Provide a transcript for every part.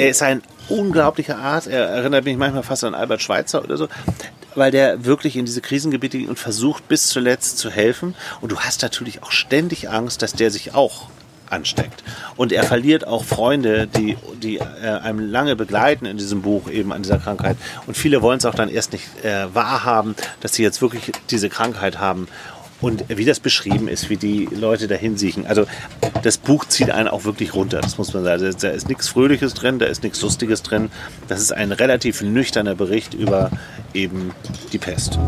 er ist ein unglaublicher Arzt. Er erinnert mich manchmal fast an Albert Schweitzer oder so, weil der wirklich in diese Krisengebiete geht und versucht bis zuletzt zu helfen. Und du hast natürlich auch ständig Angst, dass der sich auch ansteckt. Und er verliert auch Freunde, die, die äh, einem lange begleiten in diesem Buch eben an dieser Krankheit. Und viele wollen es auch dann erst nicht äh, wahrhaben, dass sie jetzt wirklich diese Krankheit haben. Und wie das beschrieben ist, wie die Leute dahin siechen. Also das Buch zieht einen auch wirklich runter, das muss man sagen. Da ist nichts Fröhliches drin, da ist nichts Lustiges drin. Das ist ein relativ nüchterner Bericht über eben die Pest.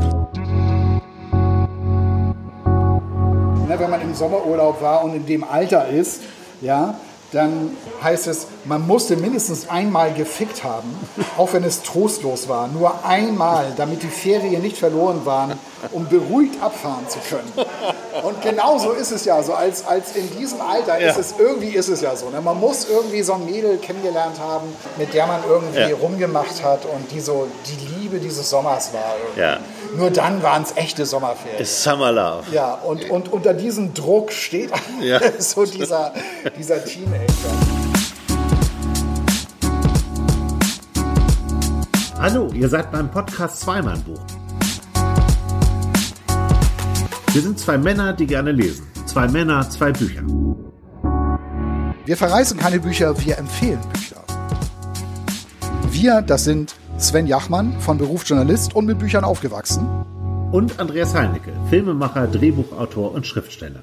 Wenn man im Sommerurlaub war und in dem Alter ist, ja, dann heißt es, man musste mindestens einmal gefickt haben, auch wenn es trostlos war. Nur einmal, damit die Ferien nicht verloren waren, um beruhigt abfahren zu können. Und genauso ist es ja so, als, als in diesem Alter Ja. ist es, irgendwie ist es ja so. Ne? Man muss irgendwie so ein Mädel kennengelernt haben, mit der man irgendwie Ja. rumgemacht hat und die so die Liebe dieses Sommers war. irgendwie. Ja. Nur dann waren es echte Sommerferien. Ist Summer Love. Ja, und, und unter diesem Druck steht Ja. so dieser, dieser Teenager. Hallo, ihr seid beim Podcast Zweimann-Buch. Wir sind zwei Männer, die gerne lesen. Zwei Männer, zwei Bücher. Wir verreißen keine Bücher, wir empfehlen Bücher. Wir, das sind Sven Jachmann, von Beruf Journalist und mit Büchern aufgewachsen. Und Andreas Heinecke, Filmemacher, Drehbuchautor und Schriftsteller.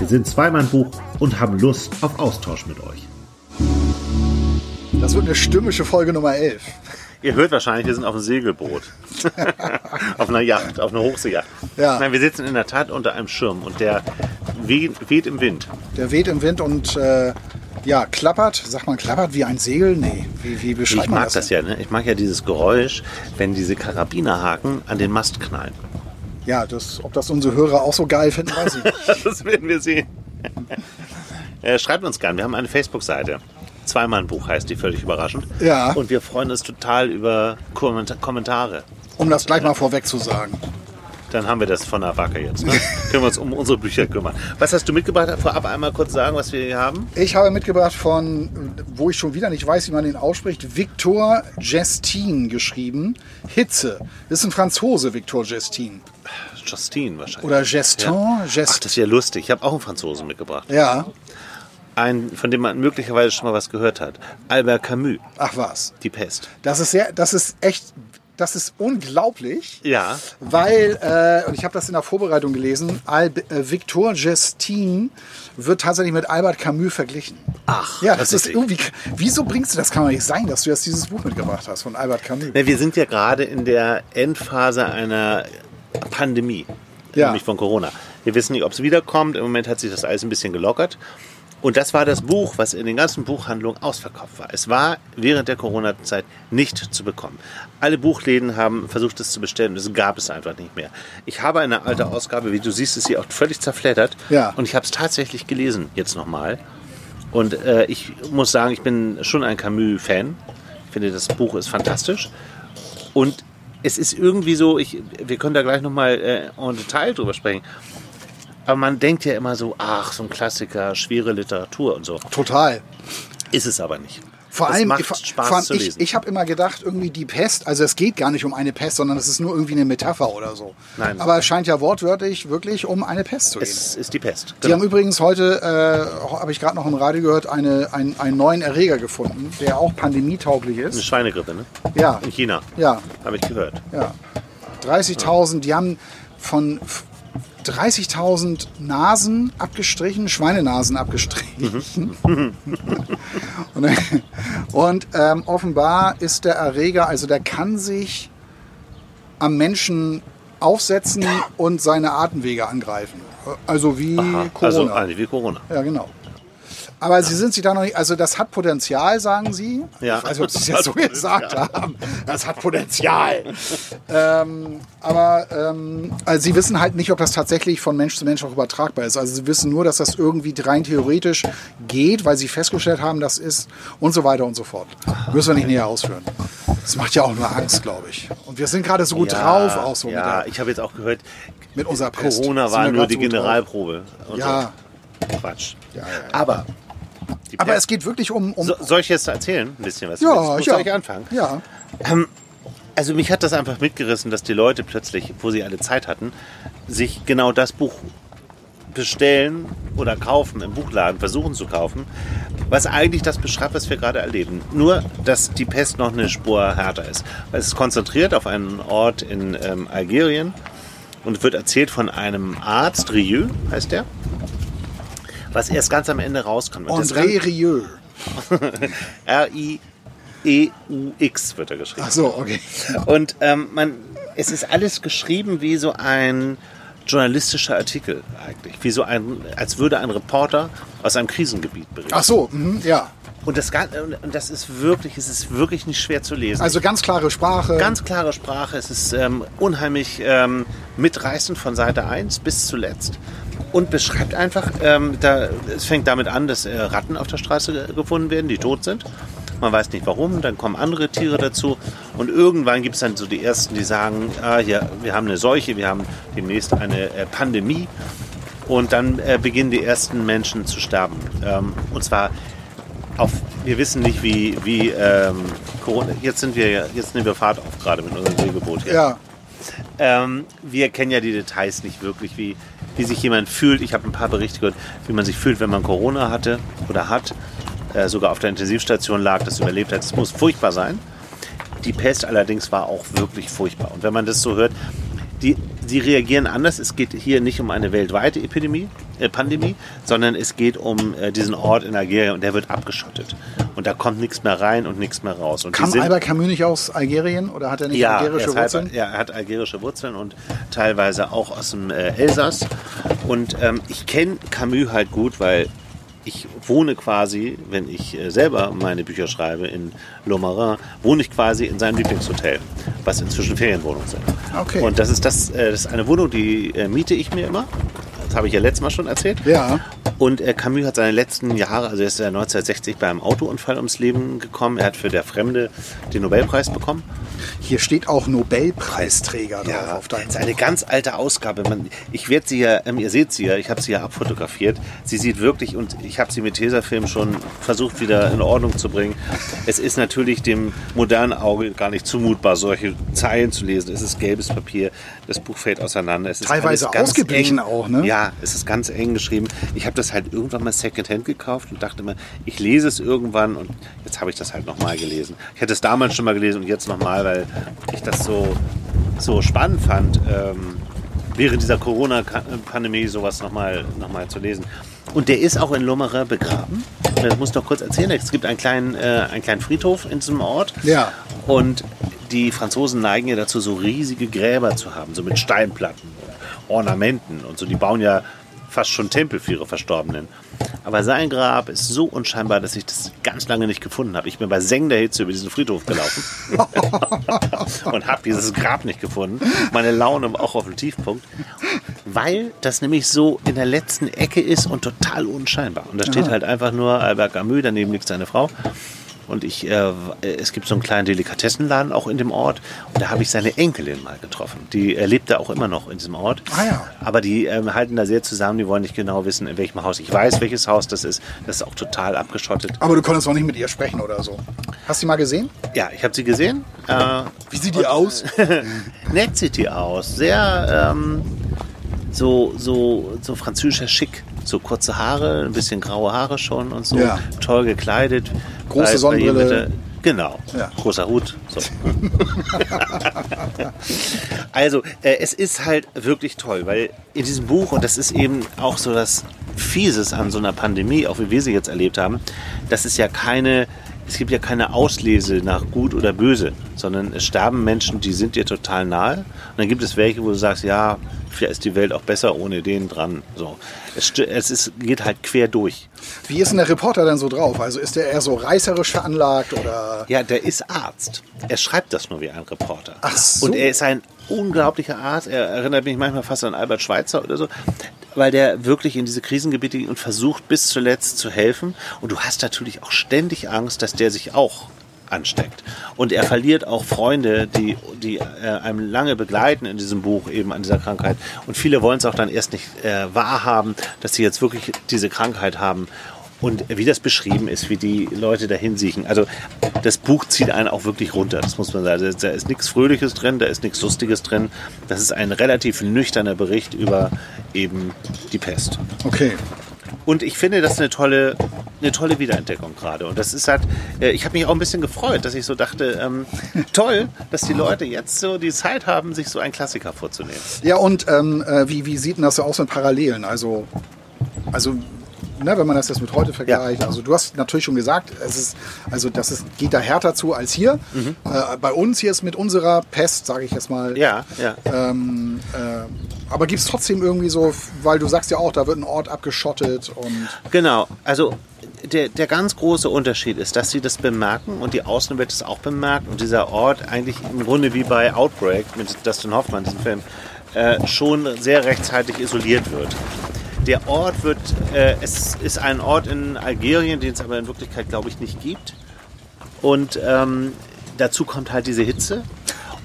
Wir sind Zweimann-Buch und haben Lust auf Austausch mit euch. Das wird eine stürmische Folge Nummer 11. Ihr hört wahrscheinlich, wir sind auf einem Segelboot. auf einer Yacht, auf einer Hochseejacht. Ja. Nein, wir sitzen in der Tat unter einem Schirm und der weht, weht im Wind. Der weht im Wind und äh, ja, klappert. Sagt man klappert wie ein Segel? Nee, wie, wie beschreibt Ich man mag das? das denn? ja, ne? Ich mag ja dieses Geräusch, wenn diese Karabinerhaken an den Mast knallen. Ja, das, ob das unsere Hörer auch so geil finden, weiß ich nicht. Das werden wir sehen. Äh, Schreibt uns gern, wir haben eine Facebook-Seite. Zweimal-Buch heißt die, völlig überraschend. Ja. Und wir freuen uns total über Komment- Kommentare. Um das gleich mal vorweg zu sagen. Dann haben wir das von der Wacke jetzt. Ne? Können wir uns um unsere Bücher kümmern. Was hast du mitgebracht? Vorab einmal kurz sagen, was wir hier haben. Ich habe mitgebracht von, wo ich schon wieder nicht weiß, wie man den ausspricht, Victor Gestin geschrieben. Hitze. Das ist ein Franzose, Victor Gestin. Justine wahrscheinlich. Oder Gestin. Ach, Gest das ist ja lustig. Ich habe auch einen Franzosen mitgebracht. ja. Einen, von dem man möglicherweise schon mal was gehört hat. Albert Camus, Ach was. Die Pest. Das ist sehr, das ist echt, das ist unglaublich. Ja. Weil, äh, und ich habe das in der Vorbereitung gelesen, Al äh, Victor Gestin wird tatsächlich mit Albert Camus verglichen. Ach, Ja, das ist irgendwie. Wieso bringst du das? Kann doch nicht sein, dass du jetzt dieses Buch mitgebracht hast von Albert Camus. Ne, wir sind ja gerade in der Endphase einer Pandemie, Ja. nämlich von Corona. Wir wissen nicht, ob es wiederkommt. Im Moment hat sich das alles ein bisschen gelockert. Und das war das Buch, was in den ganzen Buchhandlungen ausverkauft war. Es war während der Corona-Zeit nicht zu bekommen. Alle Buchläden haben versucht, es zu bestellen. Es gab es einfach nicht mehr. Ich habe eine alte Ausgabe, wie du siehst, ist sie auch völlig zerfleddert. Ja. Und ich habe es tatsächlich gelesen, jetzt nochmal. Und äh, ich muss sagen, ich bin schon ein Camus-Fan. Ich finde, das Buch ist fantastisch. Und es ist irgendwie so, ich, wir können da gleich nochmal äh, en Detail drüber sprechen. Aber man denkt ja immer so, ach, so ein Klassiker, schwere Literatur und so. Total. Ist es aber nicht. Vor allem, macht ich, Spaß vor allem zu ich, lesen. ich habe immer gedacht, irgendwie die Pest, also es geht gar nicht um eine Pest, sondern es ist nur irgendwie eine Metapher oder so. Nein. Aber es scheint ja wortwörtlich wirklich um eine Pest zu gehen. es ist die Pest. Die haben übrigens heute, äh, habe ich gerade noch im Radio gehört, eine, ein, einen neuen Erreger gefunden, der auch pandemietauglich Eine ist. Schweinegrippe, ne? Ja, In China. ja, Habe ich gehört. ja. 30.000, die haben von 30.000 Nasen abgestrichen, Schweinenasen abgestrichen. und und ähm, offenbar ist der Erreger, also der kann sich am Menschen aufsetzen und seine Atemwege angreifen. Also wie Aha, Corona. also eigentlich wie Corona. Ja, genau. Aber Sie sind sich da noch nicht, also das hat Potenzial, sagen Sie. Ja. Ich weiß nicht, ob Sie es jetzt so gesagt haben. Das hat Potenzial. ähm, aber ähm, also Sie wissen halt nicht, ob das tatsächlich von Mensch zu Mensch auch übertragbar ist. Also Sie wissen nur, dass das irgendwie rein theoretisch geht, weil Sie festgestellt haben, das ist und so weiter und so fort. Müssen wir nicht näher ausführen. Das macht ja auch nur Angst, glaube ich. Und wir sind gerade so gut drauf, auch so ja, mit, der, ich habe jetzt auch gehört, mit unserer Pest. Corona war nur die so. Generalprobe. Und Ja, So. Quatsch. ja, ja. Aber Die Aber es geht wirklich um. um so, soll ich jetzt erzählen, ein bisschen was? ja, Jetzt ja. Soll ich anfangen? Ja. Also mich hat das einfach mitgerissen, dass die Leute plötzlich, wo sie alle Zeit hatten, sich genau das Buch bestellen oder kaufen im Buchladen, versuchen zu kaufen, was eigentlich das beschreibt, was wir gerade erleben. Nur, dass die Pest noch eine Spur härter ist. Es ist konzentriert auf einen Ort in ähm, Algerien und wird erzählt von einem Arzt, Rieu heißt der, was erst ganz am Ende rauskommt. Und André Rieu. R-I-E-U-X wird er geschrieben. Ach so, okay. Und ähm, man, es ist alles geschrieben wie so ein journalistischer Artikel eigentlich, wie so ein, als würde ein Reporter aus einem Krisengebiet berichten. Ach so, mhm, ja. Und das, und- das ist wirklich, es ist wirklich nicht schwer zu lesen. Also ganz klare Sprache. Ganz klare Sprache, es ist ähm, unheimlich ähm, mitreißend von Seite 1 bis zuletzt und beschreibt einfach, ähm, da, es fängt damit an, dass äh, Ratten auf der Straße ge- gefunden werden, die tot sind. Man weiß nicht warum, dann kommen andere Tiere dazu und irgendwann gibt es dann so die Ersten, die sagen, ah, ja, wir haben eine Seuche, wir haben demnächst eine äh, Pandemie und dann äh, beginnen die ersten Menschen zu sterben. Ähm, und zwar auf, wir wissen nicht, wie, wie ähm, Corona, jetzt sind wir, jetzt nehmen wir Fahrt auf gerade mit unserem Segelboot hier. Ja. Ähm, wir kennen ja die Details nicht wirklich, wie, wie sich jemand fühlt. Ich habe ein paar Berichte gehört, wie man sich fühlt, wenn man Corona hatte oder hat, äh, sogar auf der Intensivstation lag, das überlebt hat. Es muss furchtbar sein. Die Pest allerdings war auch wirklich furchtbar. Und wenn man das so hört, die, die reagieren anders. Es geht hier nicht um eine weltweite Epidemie, äh, Pandemie, sondern es geht um äh, diesen Ort in Algerien und der wird abgeschottet. Und da kommt nichts mehr rein und nichts mehr raus. Und Kam sind- Albert Camus nicht aus Algerien oder hat er nicht ja, algerische er, halb, Wurzeln? ja, er hat algerische Wurzeln und teilweise auch aus dem äh, Elsass. Und ähm, ich kenne Camus halt gut, weil ich wohne quasi, wenn ich äh, selber meine Bücher schreibe in Lomarin, wohne ich quasi in seinem Lieblingshotel, was inzwischen Ferienwohnungen sind. Okay. Und das ist, das, äh, das ist eine Wohnung, die äh, miete ich mir immer. Das habe ich ja letztes Mal schon erzählt. Ja. Und äh, Camus hat seine letzten Jahre, also er ist ja 1960 bei einem Autounfall ums Leben gekommen. Er hat für Der Fremde den Nobelpreis bekommen. Hier steht auch Nobelpreisträger drauf auf das deinem ist eine ganz alte Ausgabe. Man, ich werde sie ja, ähm, ihr seht sie ja, ich habe sie ja abfotografiert. Sie sieht wirklich, und ich habe sie mit Tesafilm schon versucht wieder in Ordnung zu bringen. Es ist natürlich dem modernen Auge gar nicht zumutbar, solche Zeilen zu lesen. Es ist gelbes Papier, das Buch fällt auseinander. Es ist Teilweise ausgeblichen eng. auch, ne? Ja, es ist ganz eng geschrieben. Ich habe das halt irgendwann mal Secondhand gekauft und dachte mir, ich lese es irgendwann und jetzt habe ich das halt nochmal gelesen. Ich hätte es damals schon mal gelesen und jetzt nochmal, weil ich das so, so spannend fand, ähm, während dieser Corona-Pandemie sowas nochmal noch mal zu lesen. Und der ist auch in Lomerin begraben. Das muss ich noch kurz erzählen. Es gibt einen kleinen, äh, einen kleinen Friedhof in diesem Ort. Ja. Und die Franzosen neigen ja dazu, so riesige Gräber zu haben, so mit Steinplatten und Ornamenten und so. Die bauen ja fast schon Tempel für ihre Verstorbenen. Aber sein Grab ist so unscheinbar, dass ich das ganz lange nicht gefunden habe. Ich bin bei sengender Hitze über diesen Friedhof gelaufen und habe dieses Grab nicht gefunden. Meine Laune war auch auf dem Tiefpunkt, weil das nämlich so in der letzten Ecke ist und total unscheinbar. Und da steht halt einfach nur Albert Camus, daneben liegt seine Frau. Und ich, äh, es gibt so einen kleinen Delikatessenladen auch in dem Ort. Und da habe ich seine Enkelin mal getroffen. Die äh, lebt da auch immer noch in diesem Ort. Ah ja. Aber die ähm, halten da sehr zusammen. Die wollen nicht genau wissen, in welchem Haus. Ich weiß, welches Haus das ist. Das ist auch total abgeschottet. Aber du konntest auch nicht mit ihr sprechen oder so. Hast du sie mal gesehen? Ja, ich habe sie gesehen. Äh, Wie sieht die aus? nett sieht die aus. Sehr ähm, so, so, so französischer Schick. So kurze Haare, ein bisschen graue Haare schon und so. Ja. Toll gekleidet. Große ihr Sonnenbrille. Genau. Ja. Großer Hut. So. also, äh, es ist halt wirklich toll, weil in diesem Buch, und das ist eben auch so das Fieses an so einer Pandemie, auch wie wir sie jetzt erlebt haben, das ist ja keine, es gibt ja keine Auslese nach gut oder böse, sondern es sterben Menschen, die sind dir total nahe. Und dann gibt es welche, wo du sagst, ja, vielleicht ist die Welt auch besser ohne den dran. So. Es, es ist, geht halt quer durch. Wie ist denn der Reporter denn so drauf? Also ist der eher so reißerisch veranlagt oder? Ja, der ist Arzt. Er schreibt das nur wie ein Reporter. Ach so. Und er ist ein unglaublicher Arzt. Er erinnert mich manchmal fast an Albert Schweitzer oder so, weil der wirklich in diese Krisengebiete geht und versucht bis zuletzt zu helfen. Und du hast natürlich auch ständig Angst, dass der sich auch ansteckt. Und er verliert auch Freunde, die, die äh, einem lange begleiten in diesem Buch eben an dieser Krankheit. Und viele wollen es auch dann erst nicht äh, wahrhaben, dass sie jetzt wirklich diese Krankheit haben. Und wie das beschrieben ist, wie die Leute dahin siechen. Also das Buch zieht einen auch wirklich runter, das muss man sagen. Da ist nichts Fröhliches drin, da ist nichts Lustiges drin. Das ist ein relativ nüchterner Bericht über eben die Pest. Okay. Und ich finde das eine tolle, eine tolle Wiederentdeckung gerade. Und das ist halt, äh, ich habe mich auch ein bisschen gefreut, dass ich so dachte, ähm, toll, dass die Leute jetzt so die Zeit haben, sich so einen Klassiker vorzunehmen. Ja, und ähm, äh, wie, wie sieht denn das so aus mit Parallelen? Also, also ne, wenn man das jetzt mit heute vergleicht. Also du hast natürlich schon gesagt, es ist, also das ist, geht da härter zu als hier. Mhm. Äh, bei uns hier ist mit unserer Pest, sage ich jetzt mal. Ja, ja. Ähm, äh, aber gibt es trotzdem irgendwie so, weil du sagst ja auch, da wird ein Ort abgeschottet und Genau, also der, der ganz große Unterschied ist, dass sie das bemerken und die Außenwelt es auch bemerkt und dieser Ort eigentlich im Grunde wie bei Outbreak mit Dustin Hoffmann, diesem Film, äh, schon sehr rechtzeitig isoliert wird. Der Ort wird, äh, es ist ein Ort in Algerien, den es aber in Wirklichkeit, glaube ich, nicht gibt. Und ähm, dazu kommt halt diese Hitze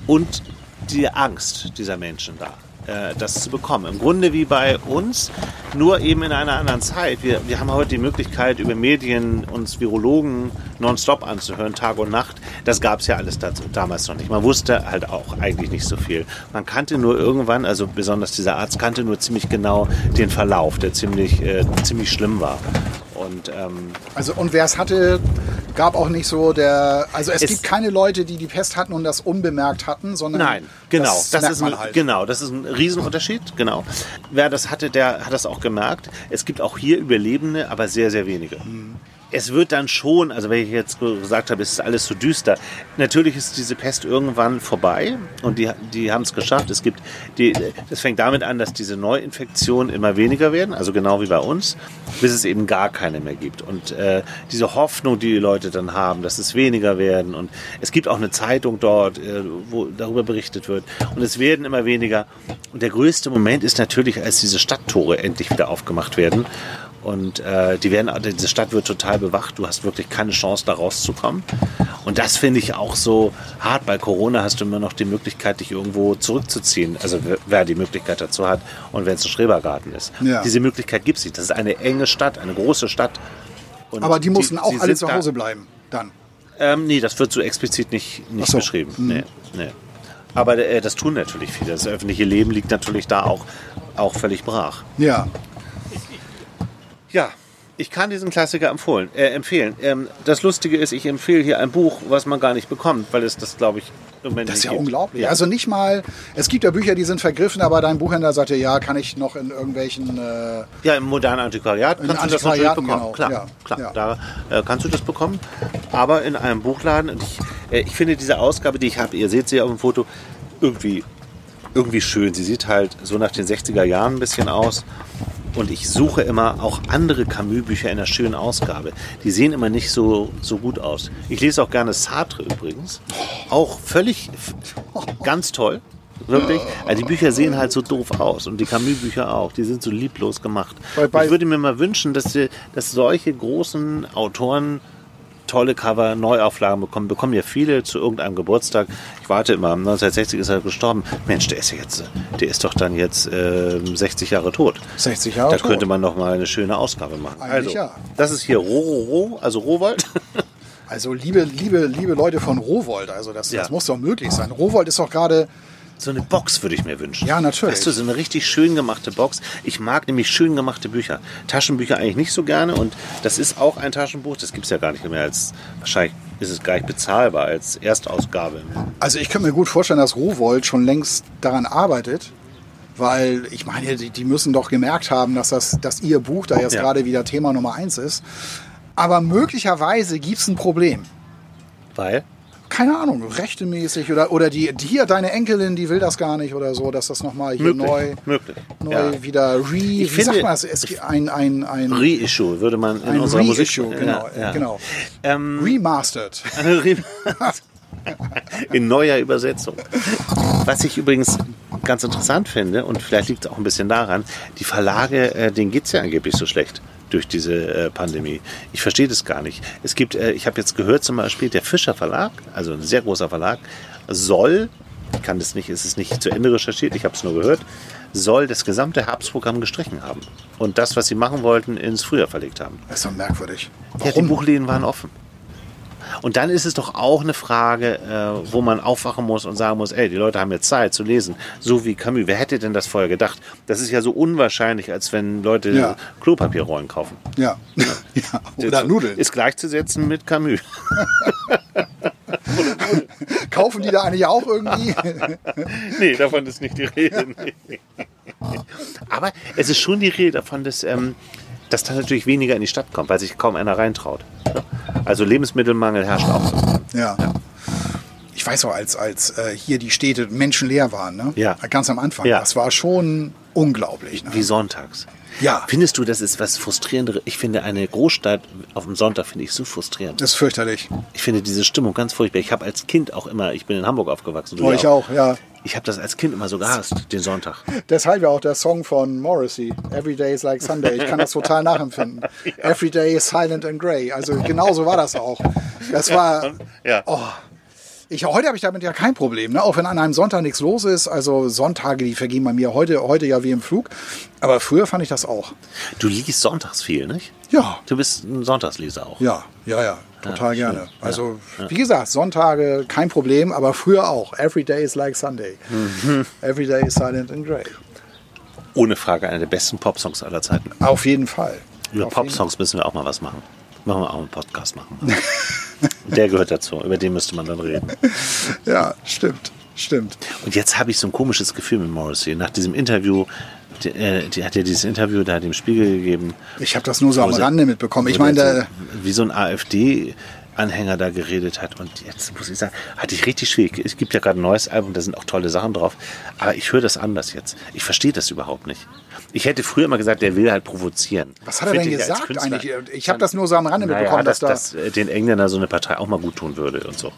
und die Angst dieser Menschen da, äh, das zu bekommen. Im Grunde wie bei uns, nur eben in einer anderen Zeit. Wir, wir haben heute die Möglichkeit, über Medien uns Virologen nonstop anzuhören, Tag und Nacht. Das gab es ja alles dazu, damals noch nicht. Man wusste halt auch eigentlich nicht so viel. Man kannte nur irgendwann, also besonders dieser Arzt kannte nur ziemlich genau den Verlauf, der ziemlich, äh, ziemlich schlimm war. Und ähm, also und wer es hatte, gab auch nicht so der. Also es, Es- gibt keine Leute, die die Pest hatten und das unbemerkt hatten, sondern Nein, genau. das, Das, ist ein, halt. genau, das ist ein Riesenunterschied. Genau. Wer das hatte, der hat das auch gemerkt. Es gibt auch hier Überlebende, aber sehr, sehr wenige. Es wird dann schon, also wenn ich jetzt gesagt habe, es ist alles so düster. Natürlich ist diese Pest irgendwann vorbei und die, die haben es geschafft. Es gibt die, das fängt damit an, dass diese Neuinfektionen immer weniger werden, also genau wie bei uns, bis es eben gar keine mehr gibt. Und äh, diese Hoffnung, die die Leute dann haben, dass es weniger werden und es gibt auch eine Zeitung dort, äh, wo darüber berichtet wird und es werden immer weniger. Und der größte Moment ist natürlich, als diese Stadttore endlich wieder aufgemacht werden. Und äh, die werden, diese Stadt wird total bewacht. Du hast wirklich keine Chance, da rauszukommen. Und das finde ich auch so hart. Bei Corona hast du immer noch die Möglichkeit, dich irgendwo zurückzuziehen. Also wer- die Möglichkeit dazu hat und wenn es ein Schrebergarten ist. Ja. Diese Möglichkeit gibt es nicht. Das ist eine enge Stadt, eine große Stadt. Und Aber die mussten auch sie alle zu Hause bleiben. Dann. Da, ähm, nee, das wird so explizit nicht, nicht so. beschrieben. Mhm. Nee, nee. Aber äh, das tun natürlich viele. Das öffentliche Leben liegt natürlich da auch, auch völlig brach. Ja. Ja, ich kann diesen Klassiker empfohlen, äh, empfehlen. Ähm, das Lustige ist, ich empfehle hier ein Buch, was man gar nicht bekommt, weil es das, glaube ich, im Moment Das ist ja gibt. unglaublich. Ja. Also nicht mal, es gibt ja Bücher, die sind vergriffen, aber dein Buchhändler sagte, ja, kann ich noch in irgendwelchen, äh, ja, im modernen Antiquariat kannst du das natürlich bekommen. genau. Klar, Ja, klar. ja. Da äh, kannst du das bekommen. Aber in einem Buchladen, und ich, äh, ich finde diese Ausgabe, die ich habe, ihr seht sie auf dem Foto, irgendwie, irgendwie schön. Sie sieht halt so nach den 60er Jahren ein bisschen aus. Und ich suche immer auch andere Camus-Bücher in einer schönen Ausgabe. Die sehen immer nicht so, so gut aus. Ich lese auch gerne Sartre übrigens. Auch völlig, ganz toll. Wirklich. Also die Bücher sehen halt so doof aus. Und die Camus-Bücher auch. Die sind so lieblos gemacht. Bei- bei- ich würde mir mal wünschen, dass, die, dass solche großen Autoren tolle Cover, Neuauflagen bekommen. Bekommen ja viele zu irgendeinem Geburtstag. Ich warte immer, 1960 ist er gestorben. Mensch, der ist ja jetzt, der ist doch dann jetzt ähm, 60 Jahre tot. 60 Jahre Da tot. könnte man noch mal eine schöne Ausgabe machen. Eigentlich also, ja. das ist hier Rororo, also Rowold. Also liebe, liebe, liebe Leute von Rowold, also das, Ja. das muss doch möglich sein. Rowold ist doch gerade, So eine Box würde ich mir wünschen. Ja, natürlich. Weißt du, so eine richtig schön gemachte Box. Ich mag nämlich schön gemachte Bücher. Taschenbücher eigentlich nicht so gerne und das ist auch ein Taschenbuch. Das gibt es ja gar nicht mehr als, wahrscheinlich ist es gar nicht bezahlbar als Erstausgabe. also ich könnte mir gut vorstellen, dass Rowold schon längst daran arbeitet, weil ich meine, die, die müssen doch gemerkt haben, dass, das, dass ihr Buch da jetzt Ja. gerade wieder Thema Nummer eins ist. Aber möglicherweise gibt es ein Problem. Weil? Keine Ahnung, rechtemäßig oder, oder die, die hier, deine Enkelin, die will das gar nicht oder so, dass das nochmal hier Möglich. neu, möglich. neu Ja. wieder re, wie finde- sagt man das? Es gibt ein, ein, ein, Reissue würde man in unserer Musik Reissue, genau, Ja, ja. genau. Ähm, Remastered. In neuer Übersetzung. Was ich übrigens ganz interessant finde, und vielleicht liegt es auch ein bisschen daran, die Verlage, äh, denen geht es ja angeblich so schlecht durch diese äh, Pandemie. Ich verstehe das gar nicht. Es gibt, äh, ich habe jetzt gehört zum Beispiel, der Fischer Verlag, also ein sehr großer Verlag, soll ich kann das nicht, es ist nicht zu Ende recherchiert, ich habe es nur gehört, soll das gesamte Herbstprogramm gestrichen haben. Und das, was sie machen wollten, ins Frühjahr verlegt haben. Das ist doch merkwürdig. Ja, die Buchläden waren offen. Und dann ist es doch auch eine Frage, äh, wo man aufwachen muss und sagen muss, ey, die Leute haben jetzt Zeit zu lesen. So wie Camus. Wer hätte denn das vorher gedacht? Das ist ja so unwahrscheinlich, als wenn Leute Ja. Klopapierrollen kaufen. Ja. ja. Oder Nudeln. Ist gleichzusetzen mit Camus. Kaufen die da eigentlich auch irgendwie? nee, davon ist nicht die Rede. Nee. Aber es ist schon die Rede davon, dass, ähm, dass da natürlich weniger in die Stadt kommt, weil sich kaum einer reintraut. Also Lebensmittelmangel herrscht auch. Ja. Ich weiß auch, als, als äh, hier die Städte menschenleer waren, ne? Ja. Ganz am Anfang. Ja. Das war schon unglaublich. Ne? Wie sonntags. Ja. Findest du, das ist was frustrierenderes? Ich finde eine Großstadt auf dem Sonntag finde ich so frustrierend. Das ist fürchterlich. Ich finde diese Stimmung ganz furchtbar. Ich habe als Kind auch immer, ich bin in Hamburg aufgewachsen. du Oh, ja ich auch, ja. Ich habe das als Kind immer so gehasst, den Sonntag. Deshalb ja auch der Song von Morrissey, Every Day is like Sunday. Ich kann das total nachempfinden. Every Day is silent and grey. Also genauso war das auch. Das war. Ja. Oh, ich, heute habe ich damit ja kein Problem, ne? auch wenn an einem Sonntag nichts los ist. Also Sonntage, die vergehen bei mir heute, heute ja wie im Flug. Aber früher fand ich das auch. Du liest sonntags viel, nicht? Ja, Du bist ein Sonntagsleser auch. ja, ja, ja, total Ja, gerne. Also wie gesagt, Sonntage kein Problem, aber früher auch. Every Day is like Sunday. Mhm. Every Day is silent and grey. Ohne Frage einer der besten Popsongs aller Zeiten. Auf jeden Fall. Über Popsongs müssen wir auch mal was machen. Machen wir auch einen Podcast machen. Der gehört dazu. Über den müsste man dann reden. Ja, stimmt, stimmt. Und jetzt habe ich so ein komisches Gefühl mit Morrissey. Nach diesem Interview, die, äh, die hat ja dieses Interview da dem Spiegel gegeben. Ich habe das nur so am sie- Rande mitbekommen. Ich meine, so, wie so ein AfD-Anhänger da geredet hat. Und jetzt muss ich sagen, hatte ich richtig schwierig. Es gibt ja gerade ein neues Album, da sind auch tolle Sachen drauf. Aber ich höre das anders jetzt. Ich verstehe das überhaupt nicht. Ich hätte früher immer gesagt, der will halt provozieren. was hat er denn Finde ich als gesagt eigentlich? Ich habe das nur so am Rande Naja, mitbekommen, dass, dass, dass äh, den Engländern so eine Partei auch mal gut tun würde und so.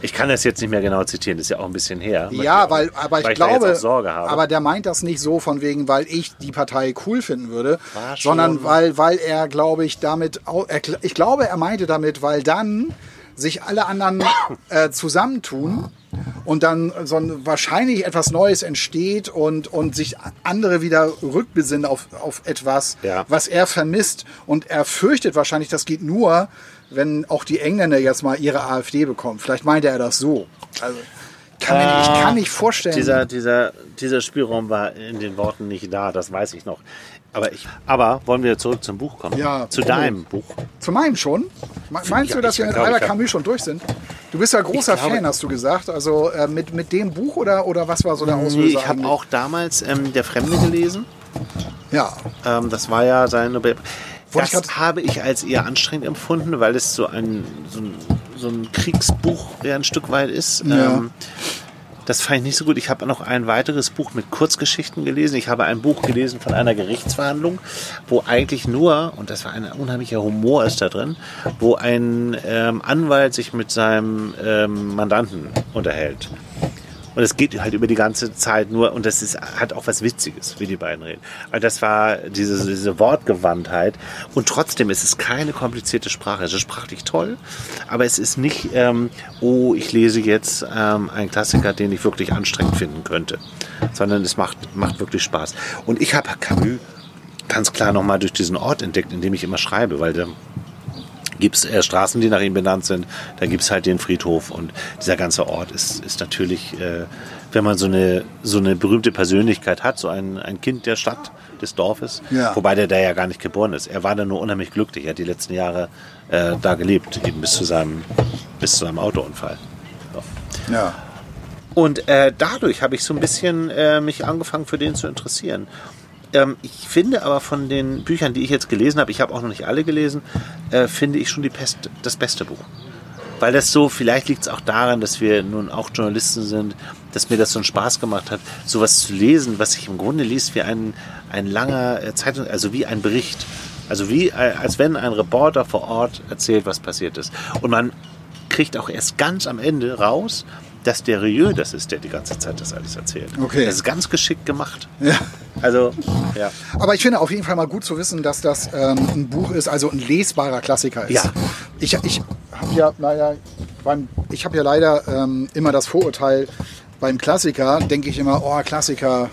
Ich kann das jetzt nicht mehr genau zitieren, das ist ja auch ein bisschen her. Ja, weil, aber ich weil da glaube, auch aber der meint das nicht so von wegen, weil ich die Partei cool finden würde, sondern weil, weil er, glaube ich, damit, ich glaube, er meinte damit, weil dann sich alle anderen äh, zusammentun und dann so ein, wahrscheinlich etwas Neues entsteht und, und sich andere wieder rückbesinnen auf, auf etwas, Ja. was er vermisst. Und er fürchtet wahrscheinlich, das geht nur, wenn auch die Engländer jetzt mal ihre AfD bekommen. Vielleicht meinte er das so. Also, kann mir, nicht- ich kann nicht vorstellen. dieser, dieser, dieser Spielraum war in den Worten nicht da, das weiß ich noch. Aber, ich, aber wollen wir zurück zum Buch kommen? Ja. Zu deinem Buch. Zu meinem schon? Me- Meinst Ja, du, dass ich wir mit ich Albert Camus schon durch sind? Du bist ja großer Ich glaube- Fan, hast du gesagt. Also äh, mit, mit dem Buch oder, oder was war so der Auslöser? Nee, ich habe auch damals ähm, Der Fremde gelesen. Ja, Ähm, das war ja sein Nobel. Ich Das grad- habe ich als eher anstrengend empfunden, weil es so ein, so ein, so ein Kriegsbuch ja ein Stück weit ist. Ja. Ähm, das fand ich nicht so gut. Ich habe noch ein weiteres Buch mit Kurzgeschichten gelesen. Ich habe ein Buch gelesen von einer Gerichtsverhandlung, wo eigentlich nur, und das war ein unheimlicher Humor ist da drin, wo ein ähm, Anwalt sich mit seinem ähm, Mandanten unterhält. Und es geht halt über die ganze Zeit nur, und das ist, hat auch was Witziges, wie die beiden reden. Also das war diese, diese Wortgewandtheit. Und trotzdem ist es keine komplizierte Sprache. Es ist sprachlich toll, aber es ist nicht, ähm, oh, ich lese jetzt ähm, einen Klassiker, den ich wirklich anstrengend finden könnte. Sondern es macht, macht wirklich Spaß. Und ich habe Camus ganz klar nochmal durch diesen Ort entdeckt, in dem ich immer schreibe, weil der gibt es äh, Straßen, die nach ihm benannt sind. Da gibt es halt den Friedhof und dieser ganze Ort ist, ist natürlich, äh, wenn man so eine, so eine berühmte Persönlichkeit hat, so ein, ein Kind der Stadt, des Dorfes, Ja. wobei der da ja gar nicht geboren ist. Er war da nur unheimlich glücklich. Er hat die letzten Jahre äh, da gelebt, eben bis zu seinem, bis zu seinem Autounfall. So. ja. Und äh, dadurch habe ich so ein bisschen äh, mich angefangen für den zu interessieren. Ähm, ich finde aber von den Büchern, die ich jetzt gelesen habe, ich habe auch noch nicht alle gelesen, äh, finde ich schon die Pest, das beste Buch. Weil das so, vielleicht liegt es auch daran, dass wir nun auch Journalisten sind, dass mir das so einen Spaß gemacht hat, sowas zu lesen, was sich im Grunde liest wie ein, ein langer äh, Zeitung, also wie ein Bericht. Also wie, äh, als wenn ein Reporter vor Ort erzählt, was passiert ist. Und man kriegt auch erst ganz am Ende raus, dass der Rieu das ist, der die ganze Zeit das alles erzählt. Okay. Das ist ganz geschickt gemacht. ja. Also, ja. Aber ich finde auf jeden Fall mal gut zu wissen, dass das ähm, ein Buch ist, also ein lesbarer Klassiker ist. Ja. Ich, ich habe ja, naja, beim, ich habe ja leider ähm, immer das Vorurteil, beim Klassiker denke ich immer, oh, Klassiker,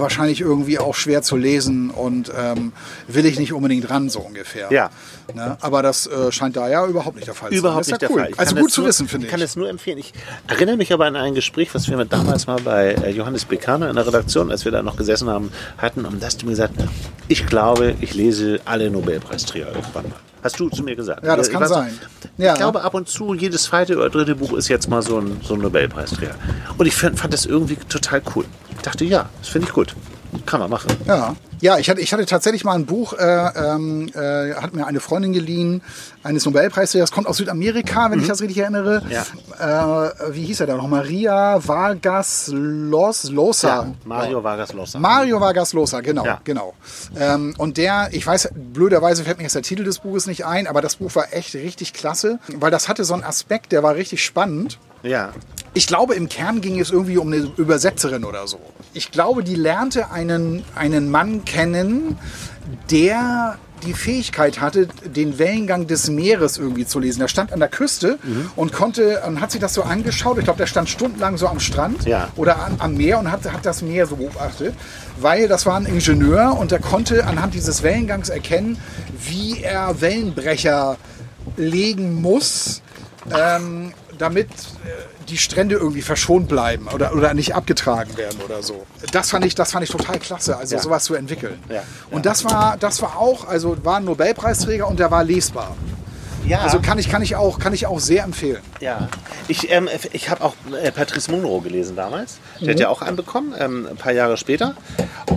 wahrscheinlich irgendwie auch schwer zu lesen und ähm, will ich nicht unbedingt ran, so ungefähr. Ja. Ne? Aber das äh, scheint da ja überhaupt nicht der Fall Überhaupt zu sein. nicht der ist ja Fall. cool. Ich Also gut zu nur, wissen, finde Ich ich. kann es nur empfehlen. Ich erinnere mich aber an ein Gespräch, was wir damals mal bei äh, Johannes Bekane in der Redaktion, als wir da noch gesessen haben, hatten. Und da hast du mir gesagt, ich glaube, ich lese alle Nobelpreisträger irgendwann mal. Hast du zu mir gesagt? Ja, das Ich kann noch, sein. Ja. Ich glaube, ab und zu, jedes zweite oder dritte Buch ist jetzt mal so ein, so ein Nobelpreisträger. Und ich fand, fand das irgendwie total cool. Ich dachte, ja, das finde ich gut. Kann man machen. Ja, ja ich, hatte, ich hatte tatsächlich mal ein Buch, äh, ähm, äh, hat mir eine Freundin geliehen, eines Nobelpreisträgers, kommt aus Südamerika, wenn ich das richtig erinnere. Ja. Äh, wie hieß er da noch? Maria Vargas Los, Llosa. Ja, Mario Vargas Llosa. Mario Vargas Llosa, genau, Ja. genau. Ähm, und der, ich weiß, blöderweise fällt mir jetzt der Titel des Buches nicht ein, aber das Buch war echt richtig klasse, weil das hatte so einen Aspekt, der war richtig spannend. Ja. Ich glaube, im Kern ging es irgendwie um eine Übersetzerin oder so. Ich glaube, die lernte einen, einen Mann kennen, der die Fähigkeit hatte, den Wellengang des Meeres irgendwie zu lesen. Er stand an der Küste und konnte und hat sich das so angeschaut. Ich glaube, der stand stundenlang so am Strand Ja. oder an, am Meer und hat, hat das Meer so beobachtet, weil das war ein Ingenieur und der konnte anhand dieses Wellengangs erkennen, wie er Wellenbrecher legen muss, ähm, damit äh, die Strände irgendwie verschont bleiben oder, oder nicht abgetragen werden oder so. Das fand ich, das fand ich total klasse, also Ja. sowas zu entwickeln. Ja. Und das war, das war auch, also war ein Nobelpreisträger und der war lesbar. Ja. Also kann ich, kann ich auch, kann ich auch sehr empfehlen. Ja, ich, ähm, ich habe auch äh, Patrice Munro gelesen damals. Der hat ja auch einen bekommen, ähm, ein paar Jahre später.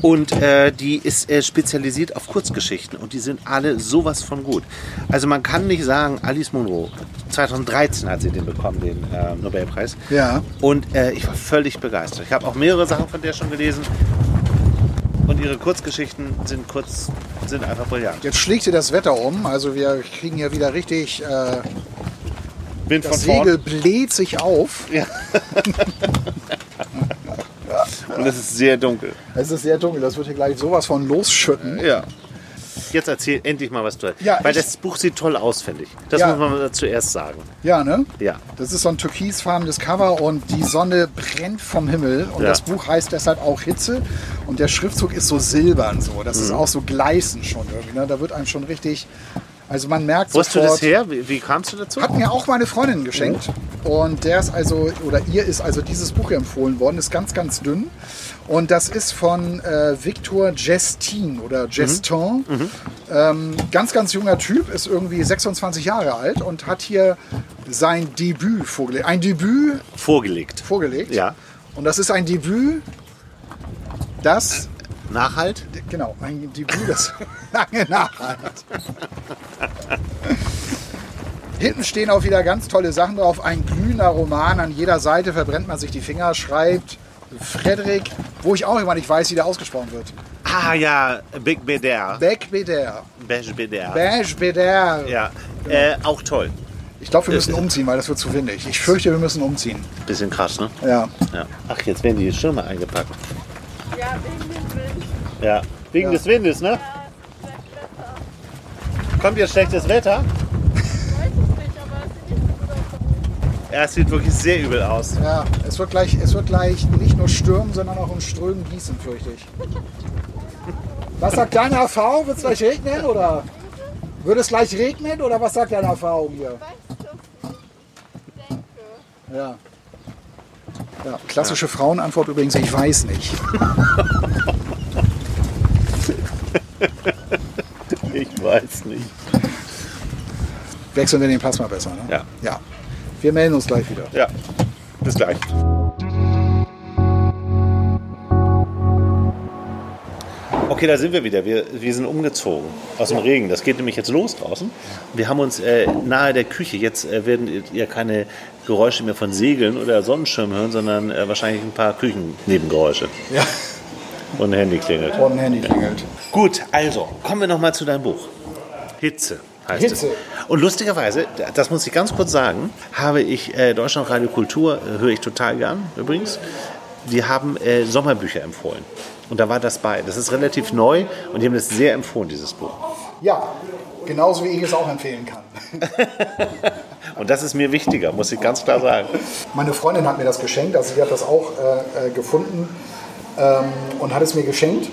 Und äh, die ist äh, spezialisiert auf Kurzgeschichten und die sind alle sowas von gut. Also man kann nicht sagen, Alice Munro, 2013 hat sie den bekommen, den äh, Nobelpreis. Ja. Und äh, ich war völlig begeistert. Ich habe auch mehrere Sachen von der schon gelesen. Und ihre Kurzgeschichten sind kurz, sind einfach brillant. Jetzt schlägt hier das Wetter um, also wir kriegen hier wieder richtig, äh, Wind das Segel bläht sich auf. Und es ist sehr dunkel. Es ist sehr dunkel, das wird hier gleich sowas von losschütten. Ja. Jetzt erzähl endlich mal, was du hast. Ja, Weil ich- das Buch sieht toll aus, finde ich. Das Ja. muss man zuerst sagen. Ja, ne? Ja. Das ist so ein türkisfarbenes Cover und die Sonne brennt vom Himmel. Und Ja. das Buch heißt deshalb auch Hitze. Und der Schriftzug ist so silbern so. Das Mhm. ist auch so gleißend schon irgendwie. Ne? Da wird einem schon richtig. Also man merkt Wo hast du das her? Wie, wie kamst du dazu? Hat mir auch meine Freundin geschenkt. Und der ist also, oder ihr ist also dieses Buch empfohlen worden, ist ganz, ganz dünn. Und das ist von äh, Victor Gestin oder Gestin. Ähm, ganz, ganz junger Typ, ist irgendwie 26 Jahre alt und hat hier sein Debüt vorgelegt. Ein Debüt Vorgelegt. vorgelegt. Ja. Und das ist ein Debüt, das, Nachhalt? genau, ein Debüt, das lange nachhalt. Hinten stehen auch wieder ganz tolle Sachen drauf. Ein glühender Roman. An jeder Seite verbrennt man sich die Finger, schreibt Frederik, wo ich auch immer nicht weiß, wie der ausgesprochen wird. Ah ja, Big Beder. Beck Beder. Beige Beder. Beige Beder. Ja, äh, auch toll. Ich glaube, wir müssen umziehen, weil das wird zu windig. Ich fürchte, wir müssen umziehen. Bisschen krass, ne? Ja. Ja. Ach, jetzt werden die Schirme eingepackt. Ja, wegen dem Wind. Ja. Wegen Ja. des Windes, ne? Kommt jetzt schlechtes Wetter? Ich weiß es nicht, aber es sieht nicht so gut aus. Ja, es sieht wirklich sehr übel aus. Ja, es wird gleich, es wird gleich nicht nur stürmen, sondern auch in Strömen gießen, fürchte ich. Was sagt deine Erfahrung? Wird es gleich regnen oder? Wird es gleich regnen oder was sagt deine Erfahrung hier? Ja. ja klassische Frauenantwort übrigens, ich weiß nicht. Ich weiß nicht. Wechseln wir den Plasma besser, ne? Ja. Ja. Wir melden uns gleich wieder. Ja. Bis gleich. Okay, da sind wir wieder. Wir, wir sind umgezogen aus dem Regen. Das geht nämlich jetzt los draußen. Wir haben uns äh, nahe der Küche. Jetzt äh, werden ihr keine Geräusche mehr von Segeln oder Sonnenschirmen hören, sondern äh, wahrscheinlich ein paar Küchennebengeräusche. Ja. Und ein Handy klingelt. Und ein Handy klingelt. Gut, also kommen wir nochmal zu deinem Buch. Hitze heißt Hitze. es. Und lustigerweise, das muss ich ganz kurz sagen, habe ich äh, Deutschland Radio Kultur, äh, höre ich total gern übrigens, die haben äh, Sommerbücher empfohlen. Und da war das bei. Das ist relativ neu und die haben das sehr empfohlen, dieses Buch. Ja, Genauso wie ich es auch empfehlen kann. Und das ist mir wichtiger, muss ich ganz klar sagen. Meine Freundin hat mir das geschenkt, also sie hat das auch äh, äh, gefunden ähm, und hat es mir geschenkt.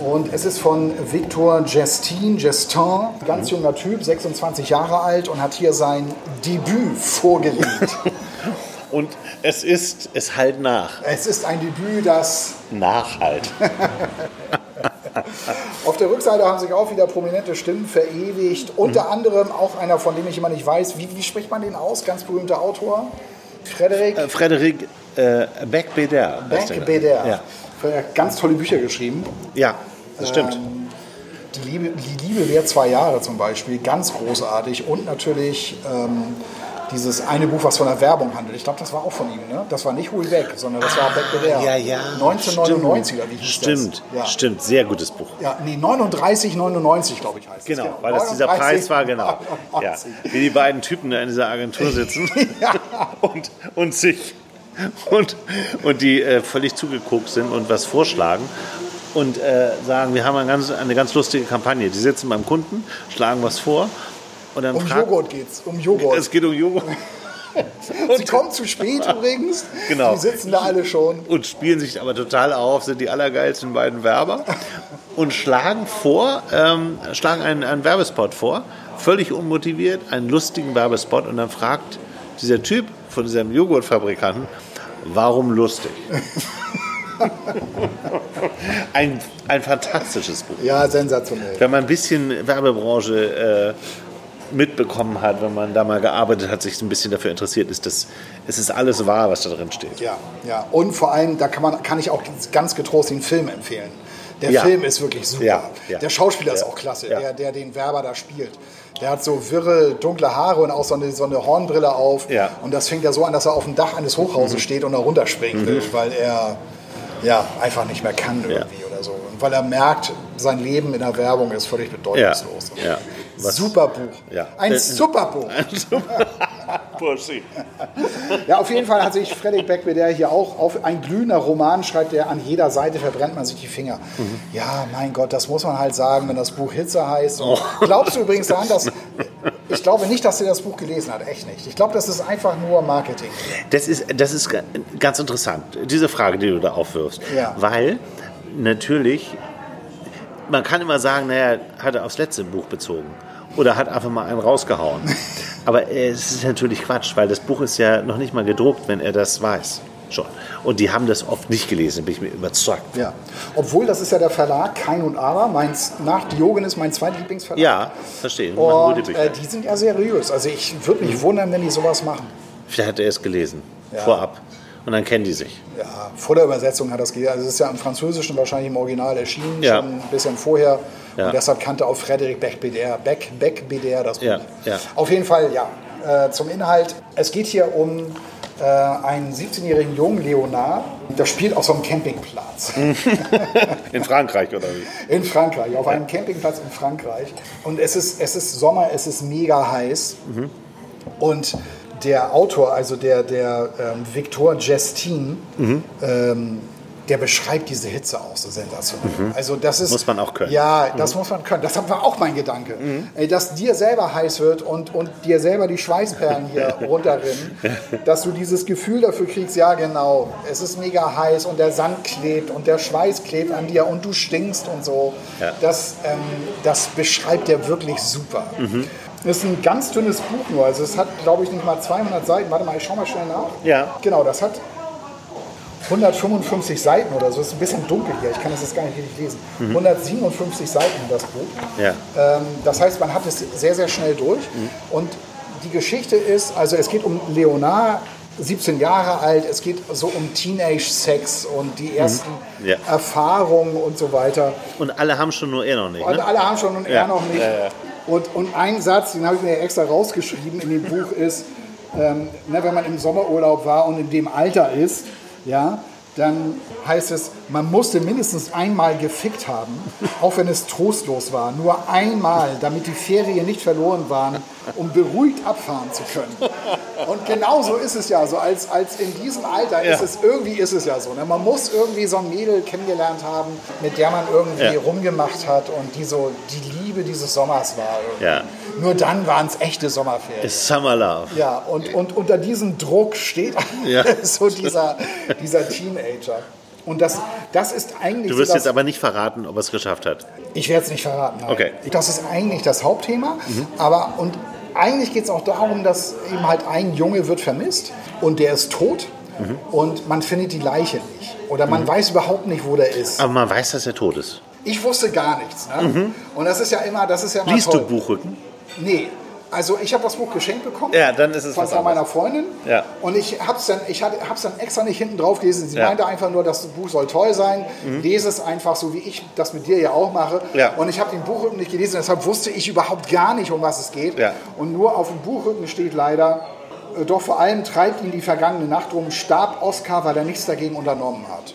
Und es ist von Victor Gestin, Gestin, ganz junger Typ, 26 Jahre alt und hat hier sein Debüt vorgelegt. Und es ist, es halt nach. es ist ein Debüt, das Nachhalt. auf der Rückseite haben sich auch wieder prominente Stimmen verewigt. Unter anderem auch einer, von dem ich immer nicht weiß, wie, wie spricht man den aus? Ganz berühmter Autor. Frederik Äh, Frederik äh, Beck-Beder. Beck-Beder. Ja. Hat ganz tolle Bücher geschrieben. ja, das stimmt. Ähm, die, Liebe, die Liebe währt zwei Jahre zum Beispiel, ganz großartig. Und natürlich ähm, dieses eine Buch, was von der Werbung handelt. Ich glaube, das war auch von ihm. Ne? Das war nicht Hol weg, sondern das war Beck Beder. Ah, ja, ja. 1999 oder wie hieß Stimmt, das? Ja. stimmt. Sehr gutes Buch. Ja, nee, 39,99 glaube ich heißt es. Genau, weil das dieser 39, Preis war, genau. Ja, 99. wie die beiden Typen da in dieser Agentur sitzen und, und sich und, und die äh, völlig zugeguckt sind und was vorschlagen und äh, sagen, wir haben eine ganz, eine ganz lustige Kampagne. Die sitzen beim Kunden, schlagen was vor und dann Um fragt, Joghurt geht's, um Joghurt. es geht um Joghurt Sie kommen zu spät übrigens. Genau. Die sitzen da alle schon. und spielen sich aber total auf, sind die allergeilsten beiden Werber und schlagen vor, ähm, schlagen einen, einen Werbespot vor, völlig unmotiviert, einen lustigen Werbespot und dann fragt dieser Typ von diesem Joghurtfabrikanten, warum lustig? ein, ein fantastisches Buch. Ja, sensationell. Wenn man ein bisschen Werbebranche äh, mitbekommen hat, wenn man da mal gearbeitet hat, sich ein bisschen dafür interessiert, ist das, es ist alles wahr, was da drin steht. Ja, ja. Und vor allem, da kann, man, kann ich auch ganz getrost den Film empfehlen. Der Ja. Film ist wirklich super. Ja, ja. Der Schauspieler ist auch klasse, der, der den Werber da spielt. Der hat so wirre, dunkle Haare und auch so eine, so eine Hornbrille auf. Ja. Und das fängt ja so an, dass er auf dem Dach eines Hochhauses steht und da runterspringen will, weil er ja, einfach nicht mehr kann irgendwie oder so. Und weil er merkt, sein Leben in der Werbung ist völlig bedeutungslos. Ja, ja. Was- Super Buch. Ein Äh, super Buch. Burschi. Ja, auf jeden Fall hat sich Fredrik Beck, der hier auch auf ein glühender Roman schreibt, der an jeder Seite verbrennt man sich die Finger. Ja, mein Gott, das muss man halt sagen, wenn das Buch Hitze heißt. Und Glaubst du übrigens daran, dass. Ich glaube nicht, dass er das Buch gelesen hat, echt nicht. Ich glaube, das ist einfach nur Marketing. Das ist, das ist ga- ganz interessant, diese Frage, die du da aufwirfst. Ja. Weil natürlich, man kann immer sagen, naja, hat er aufs letzte Buch bezogen. Oder hat einfach mal einen rausgehauen. Aber äh, es ist natürlich Quatsch, weil das Buch ist ja noch nicht mal gedruckt, wenn er das weiß. Schon. Und die haben das oft nicht gelesen, bin ich mir überzeugt. Ja. Obwohl, das ist ja der Verlag Kein und Aber. Meins, nach Diogenes mein zweitlieblingsverlag. Ja, verstehe. Und äh, die sind ja seriös. Also ich würde mich wundern, wenn die sowas machen. Vielleicht hat er es gelesen, Ja. vorab. Und dann kennen die sich. Ja, vor der Übersetzung hat das gelesen. Also es ist ja im Französischen wahrscheinlich im Original erschienen, Ja. schon ein bisschen vorher. Ja. Und deshalb kannte auch Frederik Beck-Beder Beck, Beck das Buch. Ja, ja. Auf jeden Fall, ja. Äh, zum Inhalt. Es geht hier um äh, einen 17-jährigen Jungen, Leonard. Der spielt auf so einem Campingplatz. In Frankreich oder wie? In Frankreich, auf einem Campingplatz in Frankreich. Und es ist, es ist Sommer, es ist mega heiß. Und der Autor, also der, der ähm, Victor Gestin, ähm, der beschreibt diese Hitze auch so sensationell. Also das ist, Muss man auch können. Ja, das muss man können. Das war auch mein Gedanke. Ey, Dass dir selber heiß wird und, und dir selber die Schweißperlen hier runterrinnen, dass du dieses Gefühl dafür kriegst, ja genau, es ist mega heiß und der Sand klebt und der Schweiß klebt an dir und du stinkst und so. Ja. Das, ähm, das beschreibt er wirklich super. Das ist ein ganz dünnes Buch nur, also es hat, glaube ich, nicht mal 200 Seiten. Warte mal, ich schau mal schnell nach. Ja. Genau, das hat 155 Seiten oder so. Ist ein bisschen dunkel hier. Ich kann das jetzt gar nicht richtig lesen. 157 Seiten das Buch. Ja. Ähm, das heißt, man hat es sehr, sehr schnell durch. Und die Geschichte ist, also es geht um Leonard, 17 Jahre alt. Es geht so um Teenage-Sex und die ersten Ja. Erfahrungen und so weiter. Und alle haben schon, nur er noch nicht. Und Ne? alle haben schon und Ja, er noch nicht. ja. Und, und ein Satz, den habe ich mir extra rausgeschrieben in dem Buch, ist, ähm, ne, wenn man im Sommerurlaub war und in dem Alter ist, ja, dann heißt es, man musste mindestens einmal gefickt haben, auch wenn es trostlos war. Nur einmal, damit die Ferien nicht verloren waren, um beruhigt abfahren zu können. Und genau so ist es ja so. Als, als in diesem Alter ist Ja. es, irgendwie ist es ja so. Ne? Man muss irgendwie so ein Mädel kennengelernt haben, mit der man irgendwie Ja. rumgemacht hat und die so die Liebe dieses Sommers war. Ja. Nur dann waren es echte Sommerferien. Ist Summer Love. Ja, und, und unter diesem Druck steht Ja. so dieser, dieser Teenager. Und das, das ist eigentlich. Du wirst so jetzt aber nicht verraten, ob er es geschafft hat. ich werde es nicht verraten. Nein. Okay. Das ist eigentlich das Hauptthema. Aber und eigentlich geht es auch darum, dass eben halt ein Junge wird vermisst und der ist tot und man findet die Leiche nicht. Oder man weiß überhaupt nicht, wo der ist. Aber man weiß, dass er tot ist. Ich wusste gar nichts. Ne? Und das ist ja immer, das ist ja immer Liest toll. du Buchrücken? Nee. Also ich habe das Buch geschenkt bekommen. Ja, dann ist es von, von meiner. Freundin. Ja. Und ich habe es dann, ich hatte, hab's dann extra nicht hinten drauf gelesen. Sie Ja. Mhm. meinte einfach nur, das Buch soll toll sein. Lese es einfach so, wie ich das mit dir ja auch mache. Ja. Und ich habe den Buchrücken nicht gelesen, deshalb wusste ich überhaupt gar nicht, um was es geht. Ja. Und nur auf dem Buchrücken steht leider, äh, doch vor allem treibt ihn die vergangene Nacht rum, starb Oskar, weil er nichts dagegen unternommen hat.